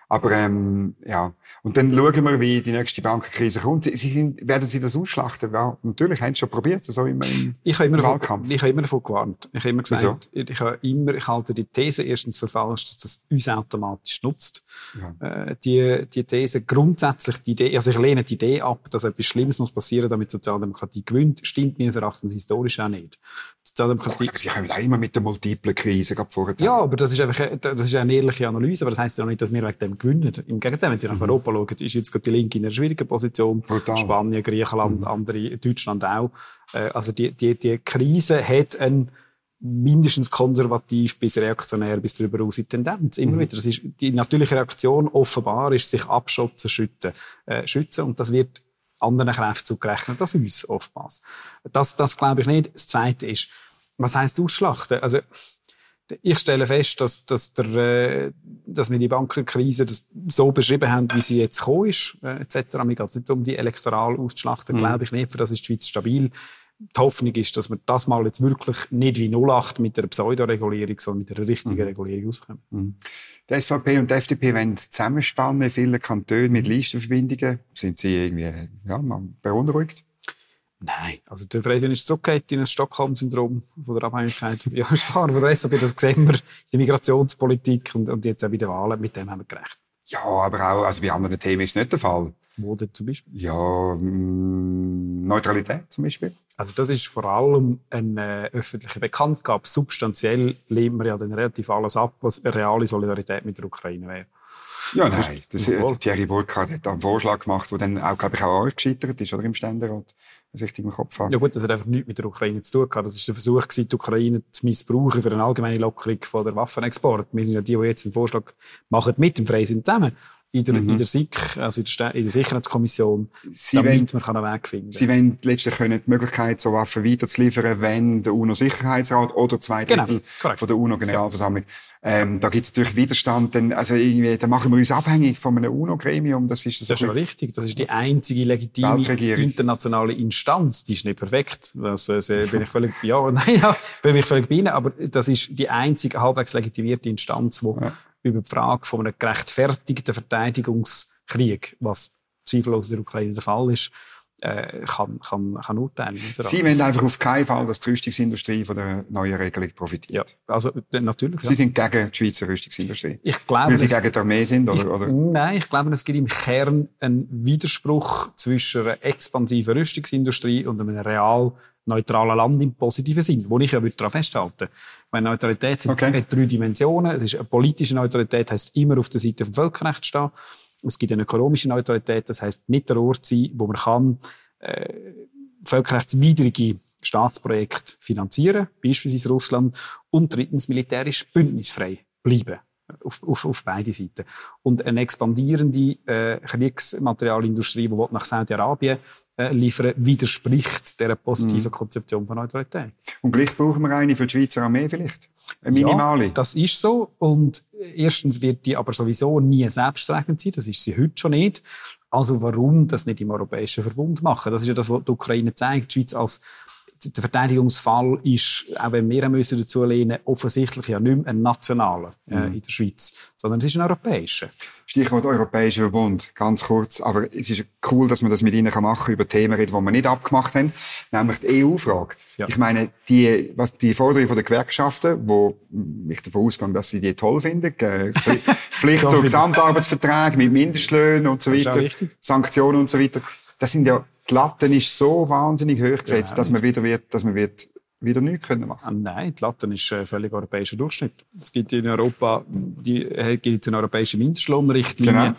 Aber ähm, ja, und dann schauen wir, wie die nächste Bankenkrise kommt. Sie, sind, werden Sie das ausschlachten? Ja, natürlich haben Sie schon probiert, so im, im, ich habe immer Wahlkampf. Davon, ich habe immer davon gewarnt. Ich habe immer gesagt, ich, ich, habe immer, ich halte die These erstens für falsch, dass das uns automatisch nutzt. Ja. Äh, die, die These, grundsätzlich die Idee, also ich lehne die Idee ab, dass etwas Schlimmes muss passieren, damit Sozialdemokratie gewinnt, stimmt meines Erachtens historisch auch nicht. Sozialdemokratie. Gut, Sie kommen auch immer mit der multiplen Krise vorher. Ja, aber das ist einfach, das ist eine ehrliche Analyse, aber das heisst ja nicht, dass wir wegen dem gewinnen. Im Gegenteil, wenn Sie nach mhm. Europa schauen, ist jetzt gerade die Linke in einer schwierigen Position. Brutal. Spanien, Griechenland, mhm. andere, Deutschland auch. Äh, also die, die, die Krise hat ein mindestens konservativ bis reaktionär bis darüber aus Tendenz. Immer mhm. wieder. Das ist die natürliche Reaktion offenbar ist sich abschotzen, schützen, äh, schützen und das wird anderen Kräften zugerechnet als uns oftmals. Das, das glaube ich nicht. Das Zweite ist, was heißt Ausschlachten? Also ich stelle fest, dass, dass, der, äh, dass wir die Bankenkrise so beschrieben haben, wie sie jetzt gekommen ist, äh, etc. Mir geht es nicht um die elektoral auszuschlachten, mhm. glaube ich nicht, für das ist die Schweiz stabil. Die Hoffnung ist, dass wir das mal jetzt wirklich nicht wie 08 mit einer Pseudoregulierung, sondern mit einer richtigen mhm. Regulierung auskommen. Mhm. Die SVP und die FDP wollen zusammenspannen in vielen Kantonen mit Listenverbindungen. Sind Sie irgendwie ja, beunruhigt? Nein, also der Freisinn ist zurückgekehrt in ein Stockholm-Syndrom von der Abhängigkeit. Ja, ist wahr, von der SVP, das sehen wir in der Migrationspolitik und, und jetzt auch bei den Wahlen, mit dem haben wir gerechnet. Ja, aber auch, also bei anderen Themen ist es nicht der Fall. Wo denn zum Beispiel? Ja, mm, Neutralität zum Beispiel. Also das ist vor allem eine äh, öffentliche Bekanntgabe. Substanziell lehnen wir ja dann relativ alles ab, was eine reale Solidarität mit der Ukraine wäre. Ja, das nein. Ist, das, ist, Thierry Burkhardt hat einen Vorschlag gemacht, der dann auch, glaube ich, auch euch gescheitert ist, oder im Ständerat was richtig im Kopf habe. Ja gut, das hat einfach nichts mit der Ukraine zu tun gehabt. Das ist der Versuch gewesen, die Ukraine zu missbrauchen für eine allgemeine Lockerung von der Waffenexport. Wir sind ja die, die jetzt einen Vorschlag machen mit dem Freisinn zusammen. In der, mhm. in der SIK, also in der, in der Sicherheitskommission, Sie damit wollen, man einen Weg finden Sie wollen letztlich können die Möglichkeit, so Waffen weiterzuliefern, wenn der UNO-Sicherheitsrat oder zwei genau, Drittel genau, von der UNO-Generalversammlung ja ähm, da gibt es natürlich Widerstand, denn, also irgendwie, da machen wir uns abhängig von einem UNO-Gremium. Das ist, das, das ist schon richtig. Das ist die einzige legitime internationale Instanz. Die ist nicht perfekt. Das also, (laughs) bin ich völlig, ja, (laughs) nein, ja, bin ich völlig bei Ihnen. Aber das ist die einzige halbwegs legitimierte Instanz, die ja. Über die Frage von einem gerechtfertigten Verteidigungskrieg, was zweifellos in der Ukraine der Fall ist, äh, kann, kann, kann urteilen. Sie wollen einfach auf keinen Fall, dass die Rüstungsindustrie von der neuen Regelung profitiert. Ja, also natürlich. Sie ja. sind gegen die Schweizer Rüstungsindustrie. Ich glaube, Weil Sie gegen die Armee sind, oder, ich, oder? Nein, ich glaube, es gibt im Kern einen Widerspruch zwischen einer expansiven Rüstungsindustrie und einem real neutralen Land im positiven Sinn, wo ich ja daran festhalten Meine Neutralität okay. hat drei Dimensionen. Es ist eine politische Neutralität, heißt immer auf der Seite vom Völkerrecht stehen. Es gibt eine ökonomische Neutralität, das heißt nicht der Ort sein, wo man kann äh, völkerrechtswidrige Staatsprojekte finanzieren, beispielsweise Russland, und drittens militärisch bündnisfrei bleiben. Auf, auf, auf beide Seiten. Und eine expandierende äh, Kriegsmaterialindustrie, die nach Saudi-Arabien äh, liefern, widerspricht der positiven mhm. Konzeption von Neutralität. Und gleich brauchen wir eine für die Schweizer Armee vielleicht? Eine minimale? Ja, das ist so. Und erstens wird die aber sowieso nie selbsttragend sein. Das ist sie heute schon nicht. Also warum das nicht im Europäischen Verbund machen? Das ist ja das, was die Ukraine zeigt. Die Schweiz als der Verteidigungsfall ist, auch wenn wir müssen dazu lehnen, offensichtlich ja nicht mehr ein nationaler äh, mhm. in der Schweiz, sondern es ist ein europäischer. Stichwort Europäischer Verbund, ganz kurz. Aber es ist cool, dass man das mit Ihnen machen kann, über Themen reden, die wir nicht abgemacht haben. Nämlich die EU-Frage. Ja. Ich meine, die, was, die Forderung der Gewerkschaften, wo ich davon ausgehe, dass sie die toll finden, (laughs) Pflicht zu Gesamtarbeitsverträgen mit Mindestlöhnen und so weiter, Sanktionen und so weiter. Das sind ja, die Latten ist so wahnsinnig hoch gesetzt, ja, dass man wieder wird, dass man wird wieder nichts können machen ah, Nein, die Latte ist ein völlig europäischer Durchschnitt. Es gibt in Europa die, äh, gibt eine europäische Mindestlohnrichtlinie, genau.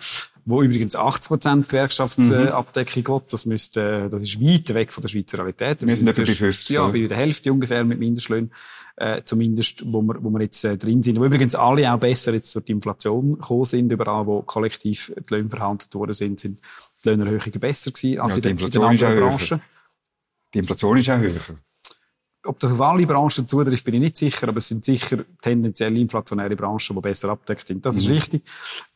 wo übrigens 80 Prozent Gewerkschaftsabdeckung mhm. Das müsste, das ist weit weg von der Schweizer Realität. Wir, wir sind etwa bei 50. Ja, bei der Hälfte ungefähr mit Mindestlöhnen. Äh, zumindest, wo wir, wo wir jetzt äh, drin sind. Wo übrigens alle auch besser jetzt durch die Inflation gekommen sind, überall, wo kollektiv die Löhne verhandelt worden sind, sind die Lohnerhöhungen besser gewesen als ja, in, den, in den anderen Branchen. Die Inflation ist auch höher. Ob das auf alle Branchen zutrifft, bin ich nicht sicher, aber es sind sicher tendenziell inflationäre Branchen, die besser abdeckt sind. Das mhm. ist richtig.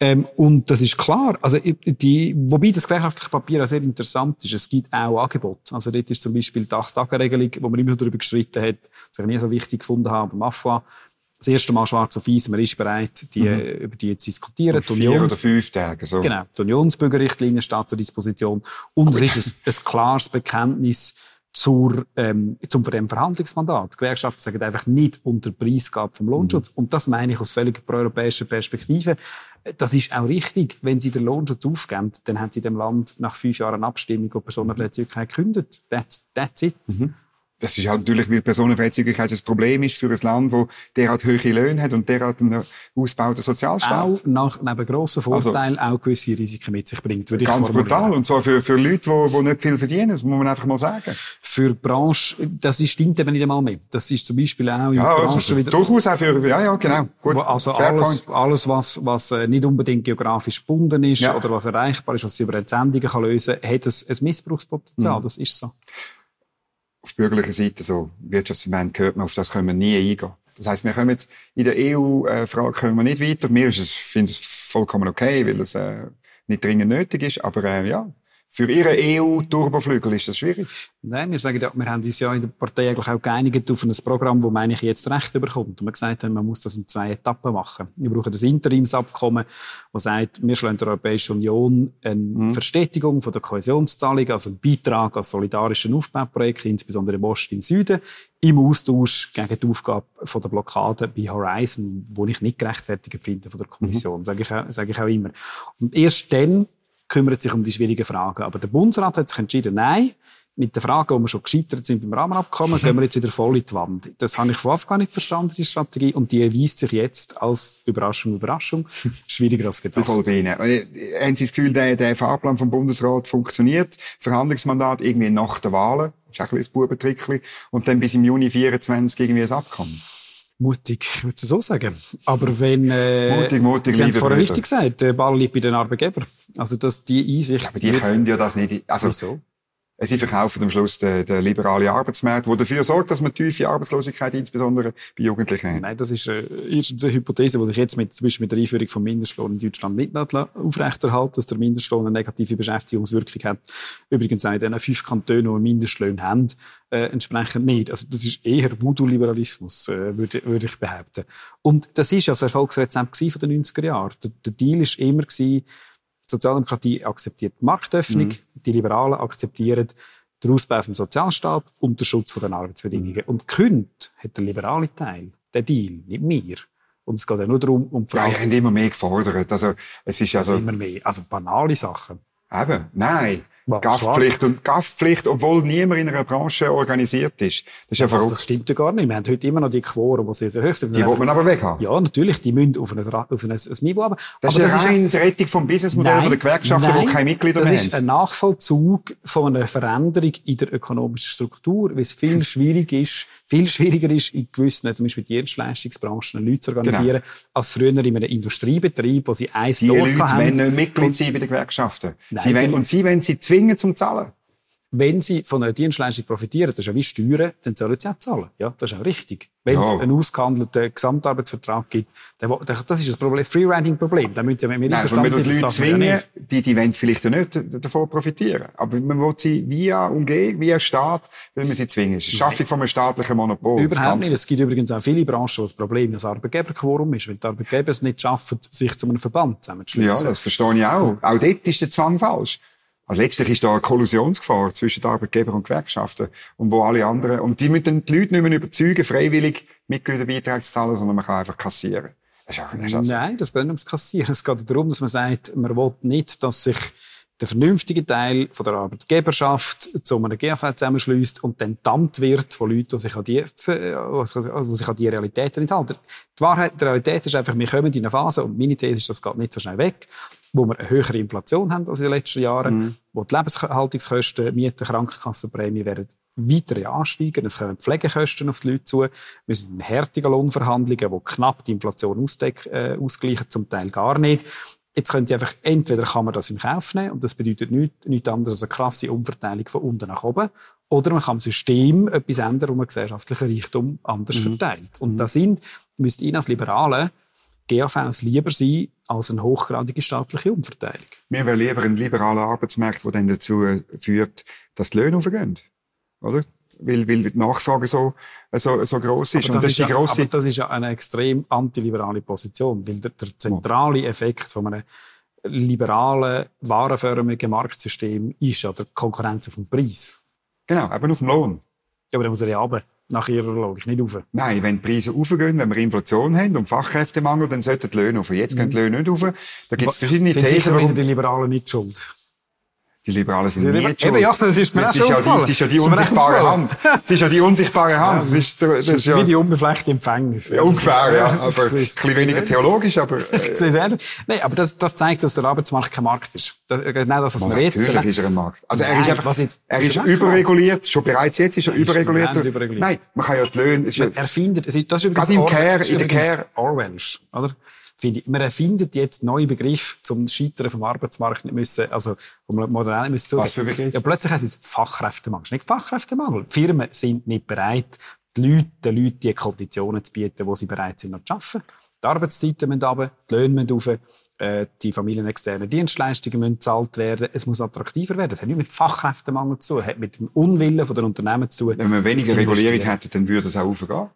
Ähm, und das ist klar. Also, die, wobei das gewerkschaftliche Papier auch sehr interessant ist. Es gibt auch Angebote. Also, dort ist zum Beispiel die Acht-Tage-Regelung, wo man immer darüber gestritten hat, was ich nie so wichtig gefunden habe, beim AFA. Das erste Mal schwarz auf weiß, man ist bereit, die, mhm. über die zu diskutieren. Um vier Unions oder fünf Tage, so. Genau. Die Unionsbürgerrichtlinie steht zur Disposition. Und Gut. es ist ein, ein klares Bekenntnis, zur, ähm, zum Verhandlungsmandat. Die Gewerkschaften sagen einfach nicht unter Preisgabe vom Lohnschutz. Mhm. Und das meine ich aus völlig proeuropäischer Perspektive. Das ist auch richtig. Wenn sie den Lohnschutz aufgeben, dann haben sie dem Land nach fünf Jahren Abstimmung und Personenfreizügigkeit gekündigt. That's, that's it. Mhm das ist halt natürlich, weil Personenfreizügigkeit ein Problem ist für ein Land, wo derart hohe Löhne hat und derart einen ausgebauten Sozialstaat. Auch nach, neben grossen Vorteilen also, auch gewisse Risiken mit sich bringt, würde Ganz brutal. Und zwar für, für Leute, die, die nicht viel verdienen, das muss man einfach mal sagen. Für die Branche, das ist, stimmt eben nicht einmal mehr. Das ist zum Beispiel auch in ja, der Branche also wieder... durchaus auch für, ja, ja, genau. Gut. Also alles, alles, was, was äh, nicht unbedingt geografisch gebunden ist ja. oder was erreichbar ist, was sie über Entsendungen kann lösen kann, hat ein, ein Missbrauchspotenzial. Mhm. Das ist so auf bürgerlicher Seite so Wirtschaftsverbände gehört man, auf das können wir nie eingehen. Das heißt, wir kommen in der EU-Frage können wir nicht weiter. Mir ist es, finde es vollkommen okay, weil es äh, nicht dringend nötig ist. Aber äh, ja, für Ihren EU-Turboflügel ist das schwierig? Nein, wir sagen ja, wir haben uns ja in der Partei eigentlich auch geeinigt auf ein Programm, das man jetzt Recht bekommt. Und wir gesagt haben, man muss das in zwei Etappen machen. Wir brauchen das Interimsabkommen, das sagt, wir schlagen der Europäischen Union eine mhm. Verstetigung von der Kohäsionszahlung, also einen Beitrag an solidarischen Aufbauprojekte, insbesondere im Osten, im Süden, im Austausch gegen die Aufgabe von der Blockade bei Horizon, wo ich nicht gerechtfertigt finde von der Kommission, mhm. sage ich, sage ich auch immer. Und erst dann kümmert sich um die schwierigen Fragen. Aber der Bundesrat hat sich entschieden, nein, mit den Fragen, wo wir schon gescheitert sind beim Rahmenabkommen, gehen wir jetzt wieder voll in die Wand. Das habe ich von Anfang an nicht verstanden, die Strategie. Und die erweist sich jetzt als Überraschung, Überraschung, (laughs) schwieriger als gedacht. Voll bei Ihnen. Haben Sie das Gefühl, der, der Fahrplan vom Bundesrat funktioniert? Verhandlungsmandat irgendwie nach der Wahlen? Das ist ein bisschen ein Bubentrickchen. Und dann bis im Juni 24 irgendwie ein Abkommen? Mutig, ich würde so sagen. Aber wenn, äh, mutig, mutig, Sie haben es vorher richtig gesagt, der Ball liegt bei den Arbeitgebern. Also, dass die Einsicht... Ja, aber die können ja das nicht, also... Wieso? Sie verkaufen am Schluss den, den liberalen Arbeitsmarkt, der dafür sorgt, dass man tiefe Arbeitslosigkeit insbesondere bei Jugendlichen hat. Nein, das ist äh, erstens eine Hypothese, die ich jetzt mit, zum Beispiel mit der Einführung vom Mindestlohn in Deutschland nicht aufrechterhalte, dass der Mindestlohn eine negative Beschäftigungswirkung hat. Übrigens auch in den fünf Kantonen, die Mindestlohn haben, äh, entsprechend nicht. Also das ist eher Voodoo-Liberalismus, äh, würde, würde ich behaupten. Und das ist ja das Erfolgsrezept von den 90er Jahren. Der, der Deal ist immer gewesen, die Sozialdemokratie akzeptiert die Marktöffnung, mhm. die Liberalen akzeptieren den Ausbau vom Sozialstaat und den Schutz der Arbeitsbedingungen. Mhm. Und Künd hat der liberale Teil, der Deal, nicht mehr. Und es geht ja nur darum, um die Frage. Ja, ich immer mehr gefordert. Also, es ist also. immer mehr. Also, banale Sachen. Eben, nein. Gaffpflicht und Gaffpflicht, obwohl niemand in einer Branche organisiert ist. Das ist ja verrückt. Das stimmt ja gar nicht. Wir haben heute immer noch die Quoren, die sehr, sehr hoch sind. Die wollen man aber weghaben. Ja, natürlich. Die müssen auf ein, auf ein, ein Niveau aber Das aber ist eine reine Rettung vom Businessmodell der Gewerkschaften, nein, die keine Mitglieder mehr haben. Das ist ein Nachvollzug von einer Veränderung in der ökonomischen Struktur, weil es viel (laughs) schwierig ist, viel schwieriger ist, in gewissen, zum Beispiel Dienstleistungsbranchen, Leute zu organisieren, genau. als früher in einem Industriebetrieb, wo sie eins Die Leute haben. wollen nicht Mitglied sein bei den Gewerkschaften. Nein, sie wollen, und sie wollen sie zwingen zum Zahlen. Wenn sie von einer Dienstleistung profitieren, das ist ja wie Steuern, dann sollen sie auch zahlen. Ja, das ist auch richtig. Wenn es einen ausgehandelten Gesamtarbeitsvertrag gibt, dann, das ist das Problem, Freeriding-Problem. Da müssen sie mit mir einverstanden sein, dass das zwingen, nicht. Die, die wollen vielleicht nicht davon profitieren. Aber man will sie via Umgehung, via Staat, will man sie zwingen. Das ist die Schaffung von einem staatlichen Monopol. Überhaupt nicht. Es gibt übrigens auch viele Branchen, wo das Problem das Arbeitgeberquorum ist, weil die Arbeitgeber es nicht schaffen, sich zu einem Verband zusammenzuschließen. Ja, das verstehe ich auch. Auch dort ist der Zwang falsch. Also letztlich ist da eine Kollisionsgefahr zwischen den Arbeitgebern und Gewerkschaften. Und wo alle anderen, und die müssen die Leute nicht mehr überzeugen, freiwillig Mitgliederbeiträge zu zahlen, sondern man kann einfach kassieren. Das auch, das also Nein, das geht nicht ums Kassieren. Es geht darum, dass man sagt, man will nicht, dass sich der vernünftige Teil von der Arbeitgeberschaft zu einem GAV zusammenschließt und dann dammt wird von Leuten, die sich an die, die sich an die Realitäten nicht halten. Die Wahrheit, die Realität ist einfach, wir kommen in eine Phase, und meine These ist, das geht nicht so schnell weg, wo wir eine höhere Inflation haben als in den letzten Jahren, mhm. wo die Lebenshaltungskosten, Mieten, Krankenkassenprämie werden weiter ansteigen. Es kommen Pflegekosten auf die Leute zu. Wir sind in härtigen Lohnverhandlungen, wo knapp die Inflation ausdeck, äh, ausgleichen, zum Teil gar nicht. Jetzt können Sie einfach, entweder kann man das in Kauf nehmen, und das bedeutet nichts, nichts anderes als eine krasse Umverteilung von unten nach oben, Oder man kann am System etwas ändern, wo man gesellschaftlichen Reichtum anders mhm. verteilt. Und mhm. da sind, müsste Ihnen als Liberale GAVs lieber sein als eine hochgradige staatliche Umverteilung. Mir wäre lieber ein liberaler Arbeitsmarkt, der dann dazu führt, dass die Löhne aufgehen. Oder? Weil, weil die Nachfrage so, so, so gross ist. Aber das, das ist, ja, grosse... aber das ist ja eine extrem antiliberale Position, weil der, der zentrale Effekt von einem liberalen, warenförmigen Marktsystem ist ja der Konkurrenz auf dem Preis. Genau, eben auf dem Lohn. Ja, aber dann muss er ja runter. Nach Ihrer Logik, nicht rauf. Nein, wenn die Preise raufgehen, wenn wir Inflation haben und Fachkräftemangel, dann sollten die Löhne rauf. Jetzt gehen die Löhne nicht rauf. Da gibt es verschiedene Sind Thesen. Sind warum... die Liberalen nicht schuld? Die Liberalen sind nie schuld. Eben, ja, das ist mir auch schon ja Es ist ja die unsichtbare Hand. Es ist ja die unsichtbare (laughs) Hand. Das ist, das ist, ja, wie die unbefleckte Empfängnis. Ja, ungefähr, ja. Aber ein bisschen weniger theologisch, aber... (laughs) Äh, Nein, aber das, das zeigt, dass der Arbeitsmarkt kein Markt ist. Das, genau das, was man jetzt... Natürlich ist er ein Markt. Also er ist einfach... Er ist überreguliert. Schon bereits jetzt ist er überreguliert. überreguliert. Nein, man kann ja die Löhne... Er findet... Das ist übrigens... Gerade im Care, in der Care... Orwellsch, oder? Finde ich, man erfindet jetzt neue Begriffe zum Scheitern vom Arbeitsmarkt nicht müssen, also, wo man modern müssen zugeben. Was für Begriffe? Ja, plötzlich heißt es Fachkräftemangel. Nicht Fachkräftemangel. Die Firmen sind nicht bereit, die Leute, den Leuten die Konditionen zu bieten, wo sie bereit sind, noch zu arbeiten. Die Arbeitszeiten müssen runter, die Löhne müssen rauf, äh, die familienexternen Dienstleistungen müssen gezahlt werden. Es muss attraktiver werden. Das hat nicht mit Fachkräftemangel zu tun, hat mit dem Unwillen der Unternehmen zu tun. Wenn man weniger Regulierung hätte, dann würde es auch aufgehen.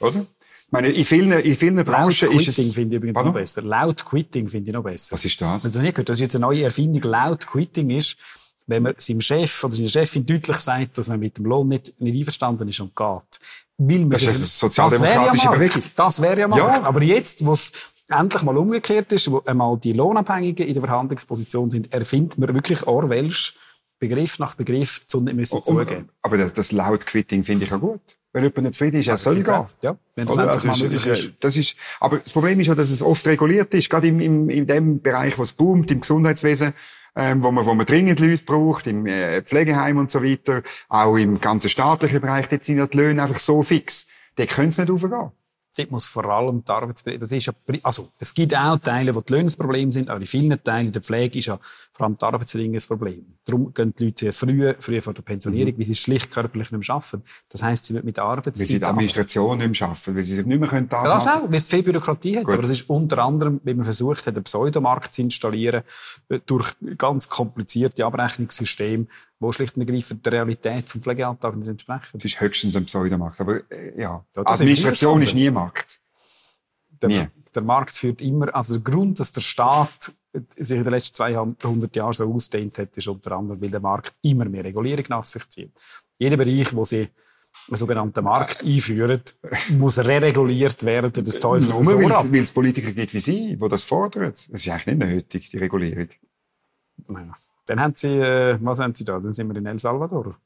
Oder? Meine, in vielen, in vielen Branchen ist es... Quitting finde ich übrigens Pardon? noch besser. Loud Quitting finde ich noch besser. Was ist das? Also nicht gehört, das ist jetzt eine neue Erfindung. Loud Quitting ist, wenn man seinem Chef oder seiner Chefin deutlich sagt, dass man mit dem Lohn nicht, nicht einverstanden ist und geht. Will man das ist eine sozialdemokratische das Bewegung. Das wäre ja Markt. Ja. Aber jetzt, wo es endlich mal umgekehrt ist, wo einmal die Lohnabhängigen in der Verhandlungsposition sind, erfindet man wirklich Orwellsch Begriff nach Begriff zu nicht müssen zugeben. Aber das, das Laut-Quitting finde ich auch gut. Wenn jemand nicht zufrieden ist, er soll gehen. Ja, wenn das also, mal möglich ist, Das ist, aber das Problem ist ja, dass es oft reguliert ist, gerade im, im, in dem Bereich, wo es boomt, im Gesundheitswesen, ähm, wo man, wo man dringend Leute braucht, im äh, Pflegeheim und so weiter, auch im ganzen staatlichen Bereich, dort sind ja die Löhne einfach so fix. Die können es nicht aufgehen. Dort muss vor allem die Arbeitsbedingungen, das ist ja, also, es gibt auch Teile, wo die Löhne das Problem sind, aber in vielen Teilen der Pflege ist ja vor allem die Arbeitsbedingungen das Problem. Darum gehen die Leute sehr früh, früh vor der Pensionierung, mhm. weil sie schlicht körperlich nicht mehr arbeiten. Das heisst, sie müssen mit der Arbeitszeit... Weil sie die Administration nicht mehr arbeiten, weil sie sich nicht mehr können das ja, Das auch, weil es viel Bürokratie hat. Gut. Aber das ist unter anderem, wie man versucht hat, einen Pseudomarkt zu installieren, äh, durch ganz komplizierte Abrechnungssysteme, wo schlicht und ergreifend der Realität vom Pflegealltag nicht entsprechen. Das ist höchstens ein Pseudomarkt. Aber äh, ja, ja Administration ist nie Markt. Der, nie. der Markt führt immer, also der Grund, dass der Staat sich in den letzten 200 Jahren so ausdehnt hat, ist unter anderem, weil der Markt immer mehr Regulierung nach sich zieht. Jeder Bereich, wo sie einen sogenannten Markt einführen, muss re-reguliert werden, das Teufel Nur weil es Politiker gibt wie Sie, die das fordern. Das ist eigentlich nicht nötig, die Regulierung. Ja. Dann haben Sie, äh, was haben Sie da? Dann sind wir in El Salvador.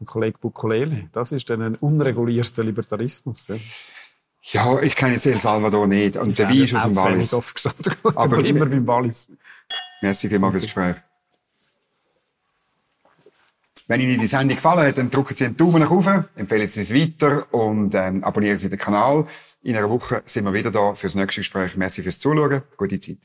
Ein Kollege Bukolele. Das ist dann ein unregulierter Libertarismus. Ja. Ja, ich kenne jetzt El Salvador nicht. Und der Wein ist aus dem Wallis. (laughs) Aber immer beim Wallis. Merci vielmals fürs Gespräch. Wenn Ihnen die Sendung gefallen hat, dann drücken Sie einen Daumen nach oben, empfehlen Sie es weiter und ähm, abonnieren Sie den Kanal. In einer Woche sind wir wieder da fürs nächste Gespräch. Merci fürs Zuschauen. Gute Zeit.